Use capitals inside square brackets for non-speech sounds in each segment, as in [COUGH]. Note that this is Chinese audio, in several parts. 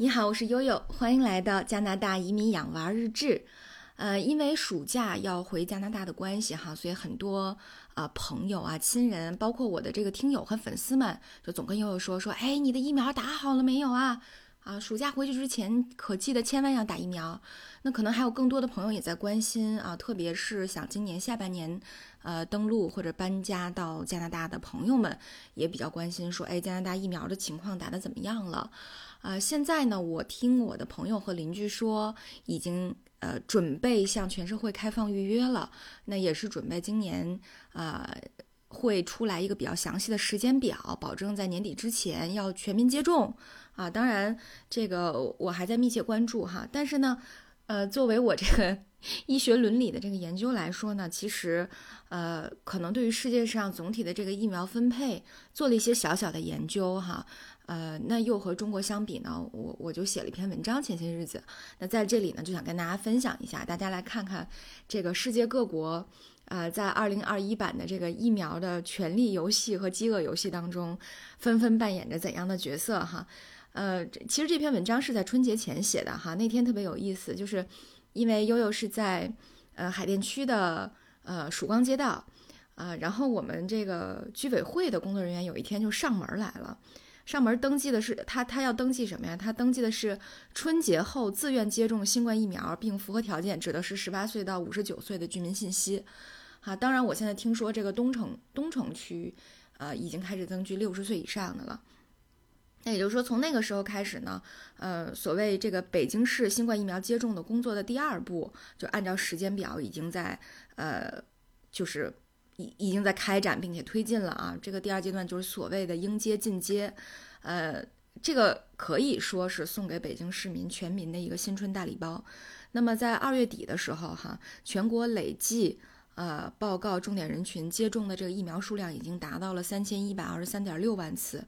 你好，我是悠悠，欢迎来到加拿大移民养娃日志。呃，因为暑假要回加拿大的关系哈，所以很多啊朋友啊、亲人，包括我的这个听友和粉丝们，就总跟悠悠说说，哎，你的疫苗打好了没有啊？啊，暑假回去之前可记得千万要打疫苗。那可能还有更多的朋友也在关心啊，特别是想今年下半年呃登陆或者搬家到加拿大的朋友们，也比较关心说，哎，加拿大疫苗的情况打得怎么样了？啊，现在呢，我听我的朋友和邻居说，已经呃准备向全社会开放预约了。那也是准备今年啊会出来一个比较详细的时间表，保证在年底之前要全民接种啊。当然，这个我还在密切关注哈。但是呢，呃，作为我这个 [LAUGHS] 医学伦理的这个研究来说呢，其实呃可能对于世界上总体的这个疫苗分配做了一些小小的研究哈。呃，那又和中国相比呢？我我就写了一篇文章，前些日子。那在这里呢，就想跟大家分享一下，大家来看看这个世界各国，呃，在二零二一版的这个疫苗的权力游戏和饥饿游戏当中，纷纷扮演着怎样的角色哈？呃，其实这篇文章是在春节前写的哈，那天特别有意思，就是因为悠悠是在呃海淀区的呃曙光街道，啊，然后我们这个居委会的工作人员有一天就上门来了。上门登记的是他，他要登记什么呀？他登记的是春节后自愿接种新冠疫苗并符合条件，指的是十八岁到五十九岁的居民信息。哈，当然我现在听说这个东城东城区，呃，已经开始登记六十岁以上的了。那也就是说，从那个时候开始呢，呃，所谓这个北京市新冠疫苗接种的工作的第二步，就按照时间表已经在呃，就是。已已经在开展并且推进了啊！这个第二阶段就是所谓的应接尽接，呃，这个可以说是送给北京市民全民的一个新春大礼包。那么在二月底的时候，哈，全国累计呃报告重点人群接种的这个疫苗数量已经达到了三千一百二十三点六万次，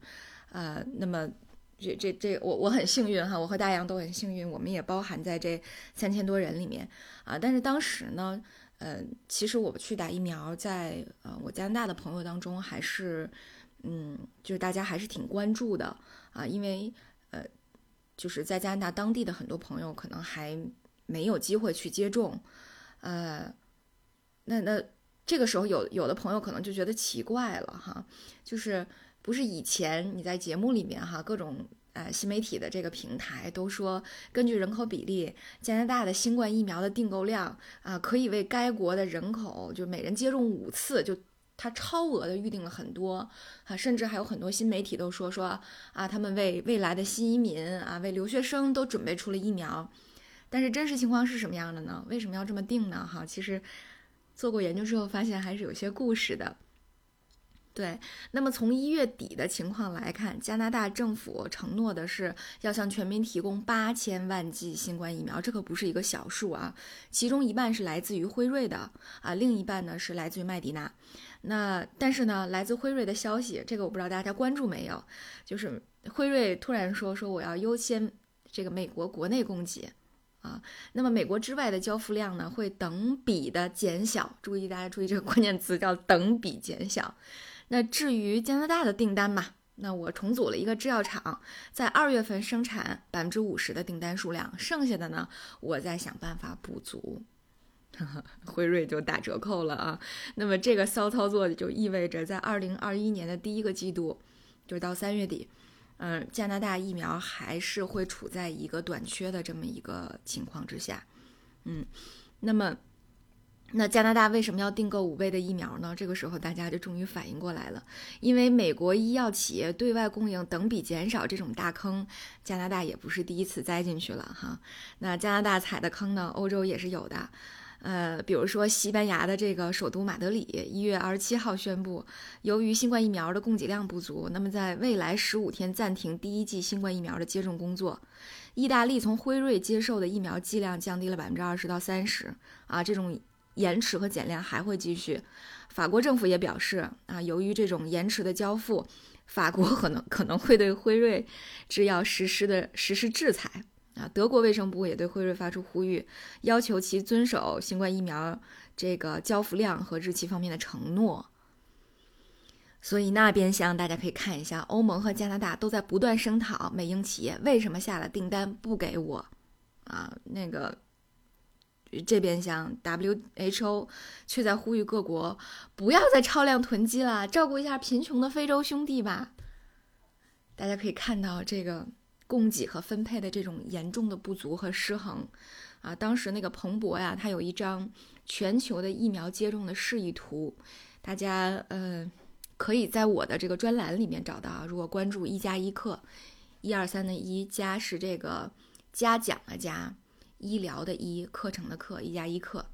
呃，那么这这这我我很幸运哈，我和大洋都很幸运，我们也包含在这三千多人里面啊。但是当时呢。嗯，其实我去打疫苗，在呃我加拿大的朋友当中，还是嗯，就是大家还是挺关注的啊，因为呃，就是在加拿大当地的很多朋友可能还没有机会去接种，呃，那那这个时候有有的朋友可能就觉得奇怪了哈，就是不是以前你在节目里面哈各种。呃，新媒体的这个平台都说，根据人口比例，加拿大的新冠疫苗的订购量啊，可以为该国的人口就每人接种五次，就它超额的预定了很多啊，甚至还有很多新媒体都说说啊，他们为未来的新移民啊，为留学生都准备出了疫苗。但是真实情况是什么样的呢？为什么要这么定呢？哈，其实做过研究之后发现还是有些故事的。对，那么从一月底的情况来看，加拿大政府承诺的是要向全民提供八千万剂新冠疫苗，这可不是一个小数啊。其中一半是来自于辉瑞的啊，另一半呢是来自于麦迪娜。那但是呢，来自辉瑞的消息，这个我不知道大家关注没有，就是辉瑞突然说说我要优先这个美国国内供给啊，那么美国之外的交付量呢会等比的减小。注意大家注意这个关键词叫等比减小。那至于加拿大的订单嘛，那我重组了一个制药厂，在二月份生产百分之五十的订单数量，剩下的呢，我再想办法补足。[LAUGHS] 辉瑞就打折扣了啊。那么这个骚操作就意味着，在二零二一年的第一个季度，就是到三月底，嗯，加拿大疫苗还是会处在一个短缺的这么一个情况之下。嗯，那么。那加拿大为什么要订购五倍的疫苗呢？这个时候大家就终于反应过来了，因为美国医药企业对外供应等比减少这种大坑，加拿大也不是第一次栽进去了哈。那加拿大踩的坑呢，欧洲也是有的，呃，比如说西班牙的这个首都马德里，一月二十七号宣布，由于新冠疫苗的供给量不足，那么在未来十五天暂停第一剂新冠疫苗的接种工作。意大利从辉瑞接受的疫苗剂量降低了百分之二十到三十啊，这种。延迟和减量还会继续。法国政府也表示啊，由于这种延迟的交付，法国可能可能会对辉瑞制药实施的实施制裁啊。德国卫生部也对辉瑞发出呼吁，要求其遵守新冠疫苗这个交付量和日期方面的承诺。所以那边厢大家可以看一下，欧盟和加拿大都在不断声讨美英企业为什么下了订单不给我啊？那个这边厢 WHO 却在呼吁各国不要再超量囤积了，照顾一下贫穷的非洲兄弟吧。大家可以看到这个供给和分配的这种严重的不足和失衡啊！当时那个彭博呀，他有一张全球的疫苗接种的示意图，大家呃。可以在我的这个专栏里面找到啊。如果关注“一加一课”，一二三的“一加”是这个嘉奖的“嘉”，医疗的“医”，课程的“课”，一加一课。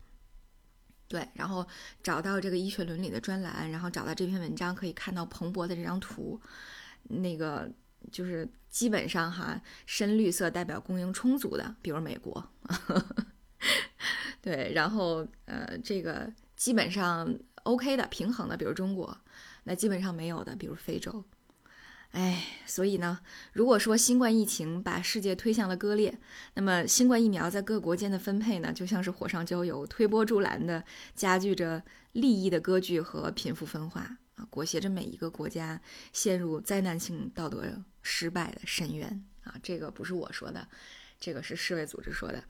对，然后找到这个医学伦理的专栏，然后找到这篇文章，可以看到彭博的这张图。那个就是基本上哈，深绿色代表供应充足的，比如美国。[LAUGHS] 对，然后呃，这个基本上 OK 的，平衡的，比如中国。那基本上没有的，比如非洲，哎，所以呢，如果说新冠疫情把世界推向了割裂，那么新冠疫苗在各国间的分配呢，就像是火上浇油，推波助澜的加剧着利益的割据和贫富分化啊，裹挟着每一个国家陷入灾难性道德失败的深渊啊！这个不是我说的，这个是世卫组织说的。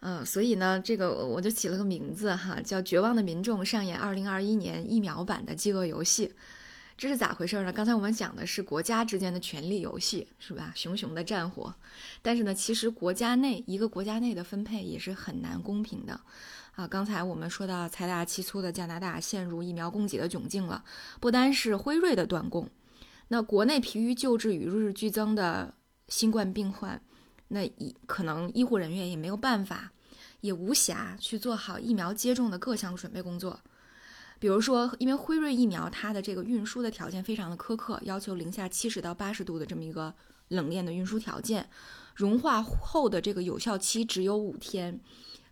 嗯，所以呢，这个我就起了个名字哈，叫《绝望的民众上演2021年疫苗版的饥饿游戏》，这是咋回事呢？刚才我们讲的是国家之间的权力游戏，是吧？熊熊的战火，但是呢，其实国家内一个国家内的分配也是很难公平的啊。刚才我们说到财大气粗的加拿大陷入疫苗供给的窘境了，不单是辉瑞的断供，那国内疲于救治与日俱增的新冠病患。那医可能医护人员也没有办法，也无暇去做好疫苗接种的各项准备工作。比如说，因为辉瑞疫苗它的这个运输的条件非常的苛刻，要求零下七十到八十度的这么一个冷链的运输条件，融化后的这个有效期只有五天。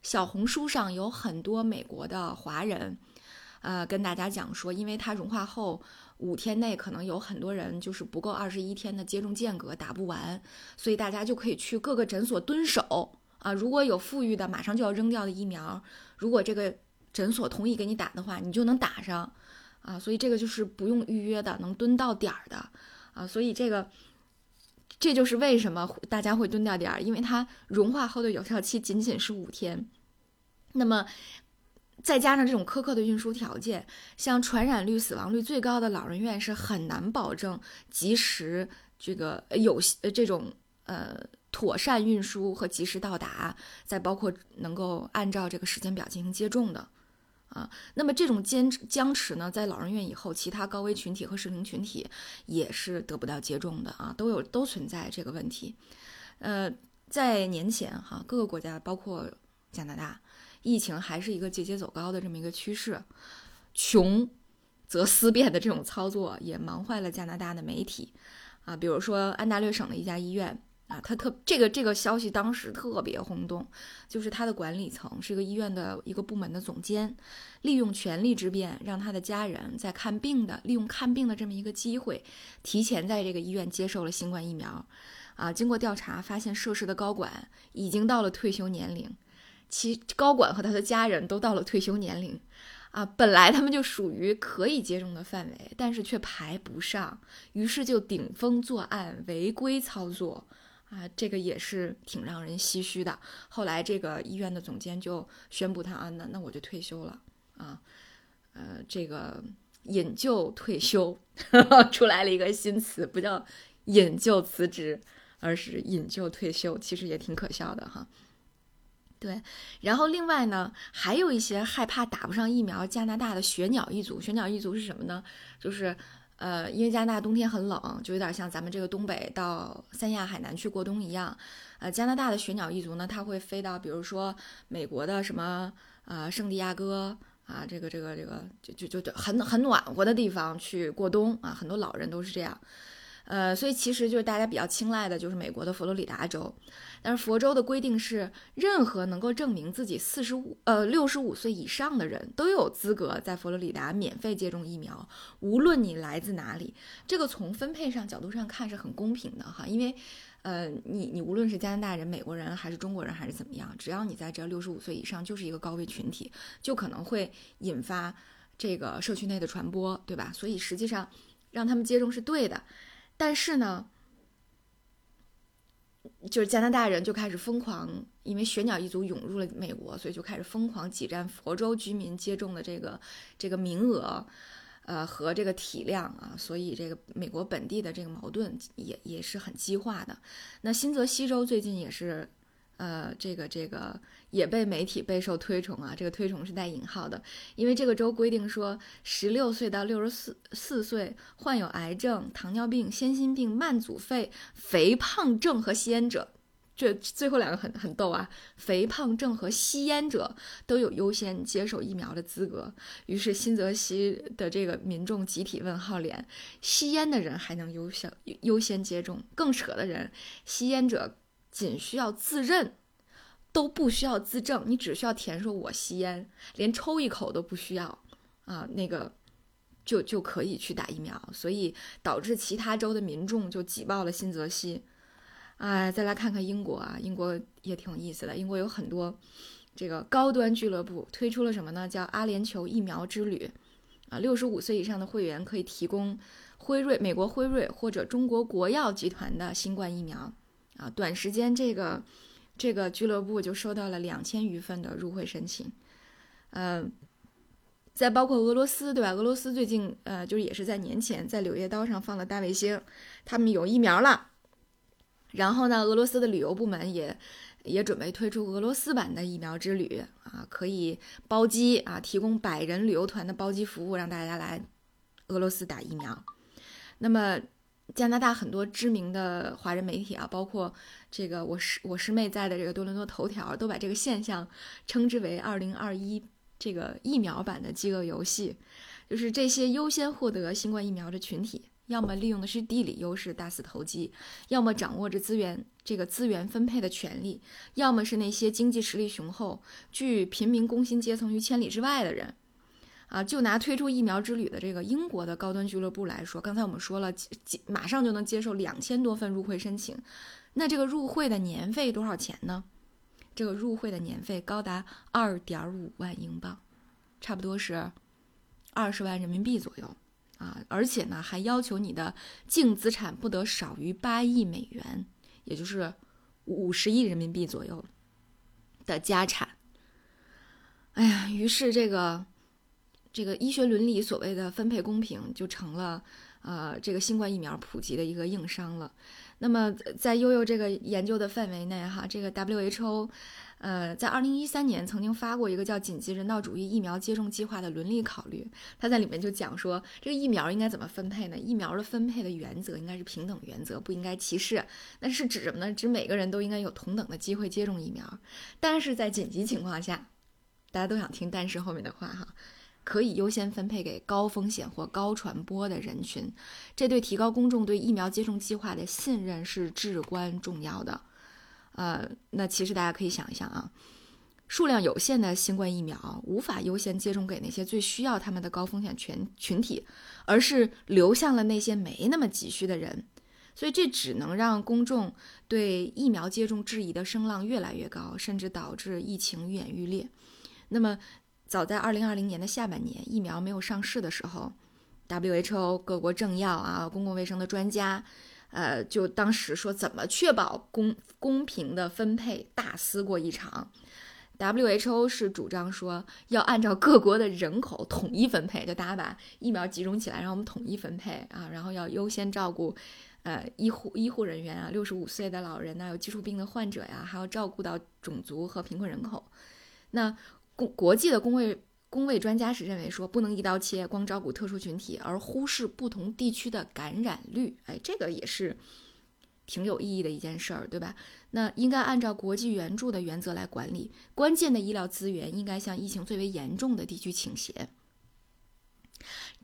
小红书上有很多美国的华人，呃，跟大家讲说，因为它融化后。五天内可能有很多人就是不够二十一天的接种间隔打不完，所以大家就可以去各个诊所蹲守啊。如果有富裕的马上就要扔掉的疫苗，如果这个诊所同意给你打的话，你就能打上啊。所以这个就是不用预约的，能蹲到点儿的啊。所以这个这就是为什么大家会蹲到点儿，因为它融化后的有效期仅仅是五天。那么。再加上这种苛刻的运输条件，像传染率、死亡率最高的老人院是很难保证及时这个有呃这种呃妥善运输和及时到达，再包括能够按照这个时间表进行接种的啊。那么这种坚僵持呢，在老人院以后，其他高危群体和适龄群体也是得不到接种的啊，都有都存在这个问题。呃，在年前哈，各个国家包括加拿大。疫情还是一个节节走高的这么一个趋势，穷则思变的这种操作也忙坏了加拿大的媒体啊，比如说安大略省的一家医院啊，他特这个这个消息当时特别轰动，就是他的管理层是一个医院的一个部门的总监，利用权力之便，让他的家人在看病的利用看病的这么一个机会，提前在这个医院接受了新冠疫苗啊，经过调查发现涉事的高管已经到了退休年龄。其高管和他的家人都到了退休年龄，啊，本来他们就属于可以接种的范围，但是却排不上，于是就顶风作案，违规操作，啊，这个也是挺让人唏嘘的。后来这个医院的总监就宣布他啊，那那我就退休了，啊，呃，这个引咎退休 [LAUGHS] 出来了一个新词，不叫引咎辞职，而是引咎退休，其实也挺可笑的哈。对，然后另外呢，还有一些害怕打不上疫苗，加拿大的雪鸟一族。雪鸟一族是什么呢？就是，呃，因为加拿大冬天很冷，就有点像咱们这个东北到三亚、海南去过冬一样。呃，加拿大的雪鸟一族呢，它会飞到比如说美国的什么啊圣地亚哥啊，这个这个这个就就就很很暖和的地方去过冬啊，很多老人都是这样。呃，所以其实就是大家比较青睐的，就是美国的佛罗里达州。但是佛州的规定是，任何能够证明自己四十五呃六十五岁以上的人都有资格在佛罗里达免费接种疫苗，无论你来自哪里。这个从分配上角度上看是很公平的哈，因为，呃，你你无论是加拿大人、美国人还是中国人还是怎么样，只要你在这六十五岁以上，就是一个高危群体，就可能会引发这个社区内的传播，对吧？所以实际上让他们接种是对的，但是呢，就是加拿大人就开始疯狂，因为雪鸟一族涌入了美国，所以就开始疯狂挤占佛州居民接种的这个这个名额，呃和这个体量啊，所以这个美国本地的这个矛盾也也是很激化的。那新泽西州最近也是。呃，这个这个也被媒体备受推崇啊，这个推崇是带引号的，因为这个州规定说，十六岁到六十四四岁患有癌症、糖尿病、先心病、慢阻肺、肥胖症和吸烟者，这最后两个很很逗啊，肥胖症和吸烟者都有优先接受疫苗的资格。于是新泽西的这个民众集体问号脸，吸烟的人还能优先优先接种？更扯的人，吸烟者。仅需要自认，都不需要自证，你只需要填说“我吸烟”，连抽一口都不需要啊，那个就就可以去打疫苗，所以导致其他州的民众就挤爆了新泽西。哎，再来看看英国啊，英国也挺有意思的，英国有很多这个高端俱乐部推出了什么呢？叫阿联酋疫苗之旅啊，六十五岁以上的会员可以提供辉瑞、美国辉瑞或者中国国药集团的新冠疫苗。啊，短时间这个这个俱乐部就收到了两千余份的入会申请，嗯，再包括俄罗斯，对吧？俄罗斯最近呃，就是也是在年前在《柳叶刀》上放了大卫星，他们有疫苗了。然后呢，俄罗斯的旅游部门也也准备推出俄罗斯版的疫苗之旅啊，可以包机啊，提供百人旅游团的包机服务，让大家来俄罗斯打疫苗。那么。加拿大很多知名的华人媒体啊，包括这个我师我师妹在的这个多伦多头条，都把这个现象称之为“二零二一这个疫苗版的饥饿游戏”，就是这些优先获得新冠疫苗的群体，要么利用的是地理优势大肆投机，要么掌握着资源这个资源分配的权利，要么是那些经济实力雄厚、拒平民工薪阶层于千里之外的人。啊，就拿推出疫苗之旅的这个英国的高端俱乐部来说，刚才我们说了，马上就能接受两千多份入会申请，那这个入会的年费多少钱呢？这个入会的年费高达二点五万英镑，差不多是二十万人民币左右啊！而且呢，还要求你的净资产不得少于八亿美元，也就是五十亿人民币左右的家产。哎呀，于是这个。这个医学伦理所谓的分配公平，就成了，呃，这个新冠疫苗普及的一个硬伤了。那么，在悠悠这个研究的范围内，哈，这个 WHO，呃，在二零一三年曾经发过一个叫《紧急人道主义疫苗接种计划的伦理考虑》，它在里面就讲说，这个疫苗应该怎么分配呢？疫苗的分配的原则应该是平等原则，不应该歧视。那是指什么呢？指每个人都应该有同等的机会接种疫苗。但是在紧急情况下，大家都想听但是后面的话哈。可以优先分配给高风险或高传播的人群，这对提高公众对疫苗接种计划的信任是至关重要的。呃，那其实大家可以想一想啊，数量有限的新冠疫苗无法优先接种给那些最需要他们的高风险群群体，而是流向了那些没那么急需的人，所以这只能让公众对疫苗接种质疑的声浪越来越高，甚至导致疫情愈演愈烈。那么。早在二零二零年的下半年，疫苗没有上市的时候，WHO 各国政要啊、公共卫生的专家，呃，就当时说怎么确保公公平的分配，大撕过一场。WHO 是主张说要按照各国的人口统一分配，就大家把疫苗集中起来，让我们统一分配啊，然后要优先照顾，呃，医护医护人员啊，六十五岁的老人呐，有基础病的患者呀，还要照顾到种族和贫困人口，那。国国际的工位工位专家是认为说，不能一刀切，光照顾特殊群体，而忽视不同地区的感染率。哎，这个也是挺有意义的一件事儿，对吧？那应该按照国际援助的原则来管理，关键的医疗资源应该向疫情最为严重的地区倾斜。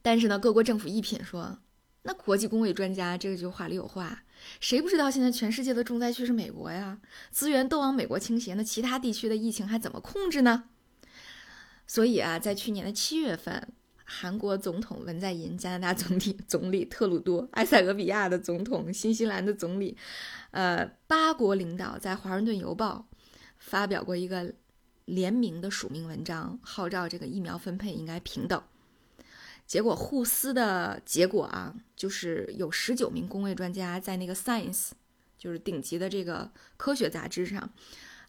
但是呢，各国政府一品说，那国际工位专家这个就话里有话，谁不知道现在全世界的重灾区是美国呀？资源都往美国倾斜，那其他地区的疫情还怎么控制呢？所以啊，在去年的七月份，韩国总统文在寅、加拿大总理总理特鲁多、埃塞俄比亚的总统、新西兰的总理，呃，八国领导在《华盛顿邮报》发表过一个联名的署名文章，号召这个疫苗分配应该平等。结果互撕的结果啊，就是有十九名公卫专家在那个 Science，就是顶级的这个科学杂志上，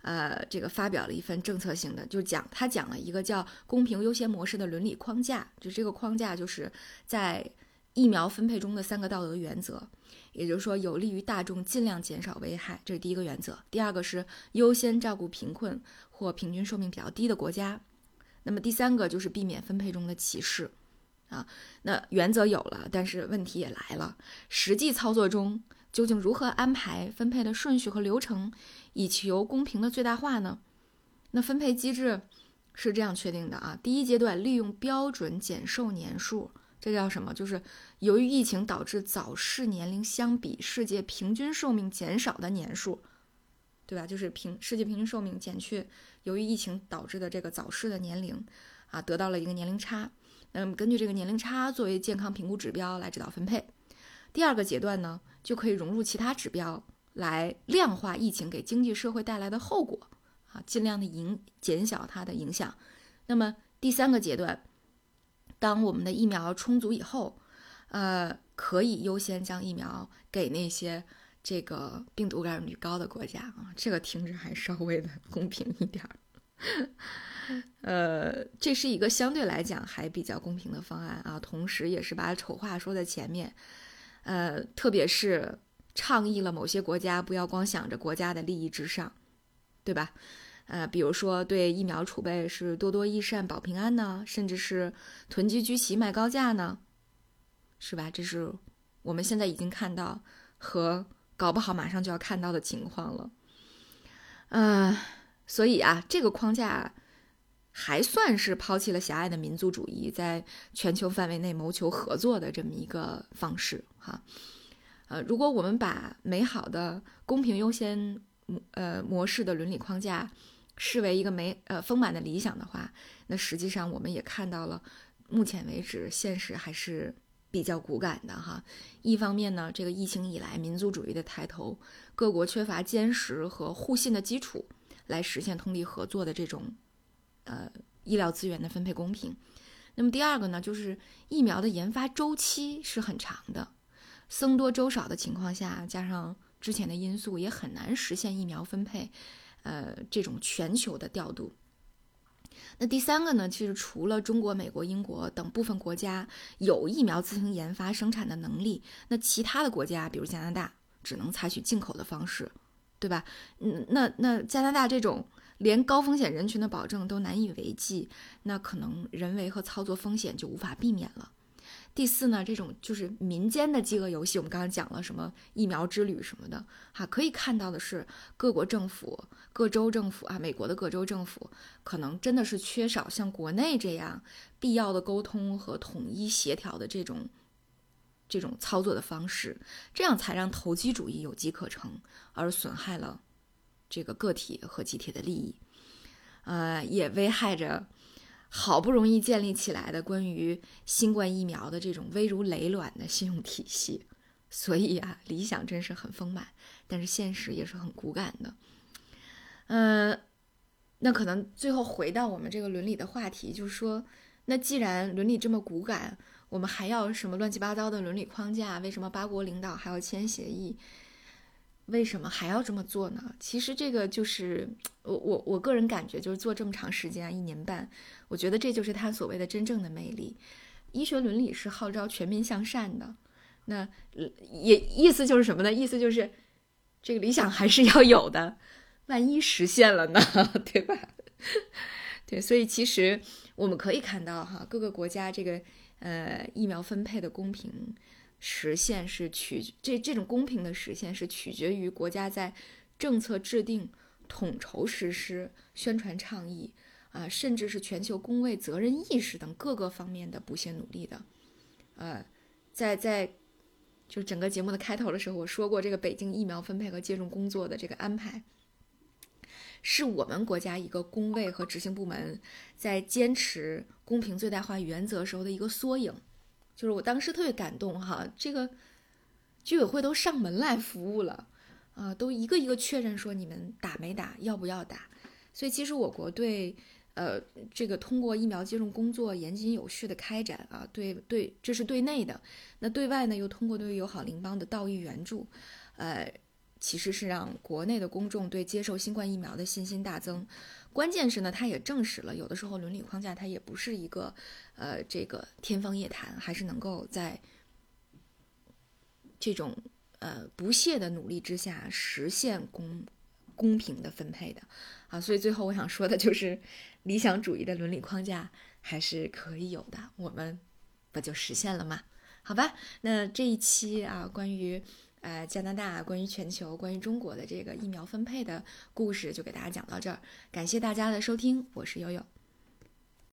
呃，这个发表了一份政策性的，就讲他讲了一个叫公平优先模式的伦理框架，就这个框架就是在疫苗分配中的三个道德原则，也就是说有利于大众尽量减少危害，这是第一个原则。第二个是优先照顾贫困或平均寿命比较低的国家，那么第三个就是避免分配中的歧视。啊，那原则有了，但是问题也来了。实际操作中，究竟如何安排分配的顺序和流程，以求公平的最大化呢？那分配机制是这样确定的啊：第一阶段利用标准减寿年数，这叫什么？就是由于疫情导致早逝年龄相比世界平均寿命减少的年数，对吧？就是平世界平均寿命减去由于疫情导致的这个早逝的年龄啊，得到了一个年龄差。嗯，根据这个年龄差作为健康评估指标来指导分配。第二个阶段呢，就可以融入其他指标来量化疫情给经济社会带来的后果，啊，尽量的影减小它的影响。那么第三个阶段，当我们的疫苗充足以后，呃，可以优先将疫苗给那些这个病毒感染率高的国家啊，这个听着还稍微的公平一点儿。呃，这是一个相对来讲还比较公平的方案啊，同时也是把丑话说在前面，呃，特别是倡议了某些国家不要光想着国家的利益至上，对吧？呃，比如说对疫苗储备是多多益善保平安呢，甚至是囤积居奇卖高价呢，是吧？这是我们现在已经看到和搞不好马上就要看到的情况了，嗯。所以啊，这个框架还算是抛弃了狭隘的民族主义，在全球范围内谋求合作的这么一个方式哈。呃，如果我们把美好的公平优先呃模式的伦理框架视为一个美呃丰满的理想的话，那实际上我们也看到了，目前为止现实还是比较骨感的哈。一方面呢，这个疫情以来民族主义的抬头，各国缺乏坚实和互信的基础。来实现通力合作的这种，呃，医疗资源的分配公平。那么第二个呢，就是疫苗的研发周期是很长的，僧多粥少的情况下，加上之前的因素，也很难实现疫苗分配，呃，这种全球的调度。那第三个呢，其实除了中国、美国、英国等部分国家有疫苗自行研发生产的能力，那其他的国家，比如加拿大，只能采取进口的方式。对吧？嗯，那那加拿大这种连高风险人群的保证都难以为继，那可能人为和操作风险就无法避免了。第四呢，这种就是民间的饥饿游戏，我们刚刚讲了什么疫苗之旅什么的，哈，可以看到的是各国政府、各州政府啊，美国的各州政府可能真的是缺少像国内这样必要的沟通和统一协调的这种。这种操作的方式，这样才让投机主义有机可乘，而损害了这个个体和集体的利益，呃，也危害着好不容易建立起来的关于新冠疫苗的这种危如累卵的信用体系。所以啊，理想真是很丰满，但是现实也是很骨感的。嗯，那可能最后回到我们这个伦理的话题，就是说，那既然伦理这么骨感。我们还要什么乱七八糟的伦理框架？为什么八国领导还要签协议？为什么还要这么做呢？其实这个就是我我我个人感觉，就是做这么长时间，一年半，我觉得这就是他所谓的真正的魅力。医学伦理是号召全民向善的，那也意思就是什么呢？意思就是这个理想还是要有的，万一实现了呢？[LAUGHS] 对吧？[LAUGHS] 对，所以其实我们可以看到哈，各个国家这个。呃，疫苗分配的公平实现是取这这种公平的实现是取决于国家在政策制定、统筹实施、宣传倡议啊，甚至是全球公卫责任意识等各个方面的不懈努力的。呃，在在就整个节目的开头的时候，我说过这个北京疫苗分配和接种工作的这个安排。是我们国家一个工位和执行部门在坚持公平最大化原则时候的一个缩影，就是我当时特别感动哈，这个居委会都上门来服务了，啊，都一个一个确认说你们打没打，要不要打，所以其实我国对呃，这个通过疫苗接种工作严谨有序的开展啊，对对，这是对内的。那对外呢，又通过对友好邻邦的道义援助，呃，其实是让国内的公众对接受新冠疫苗的信心大增。关键是呢，它也证实了，有的时候伦理框架它也不是一个，呃，这个天方夜谭，还是能够在这种呃不懈的努力之下实现公公平的分配的啊。所以最后我想说的就是，理想主义的伦理框架还是可以有的，我们不就实现了吗？好吧，那这一期啊，关于。呃，加拿大关于全球、关于中国的这个疫苗分配的故事，就给大家讲到这儿。感谢大家的收听，我是悠悠。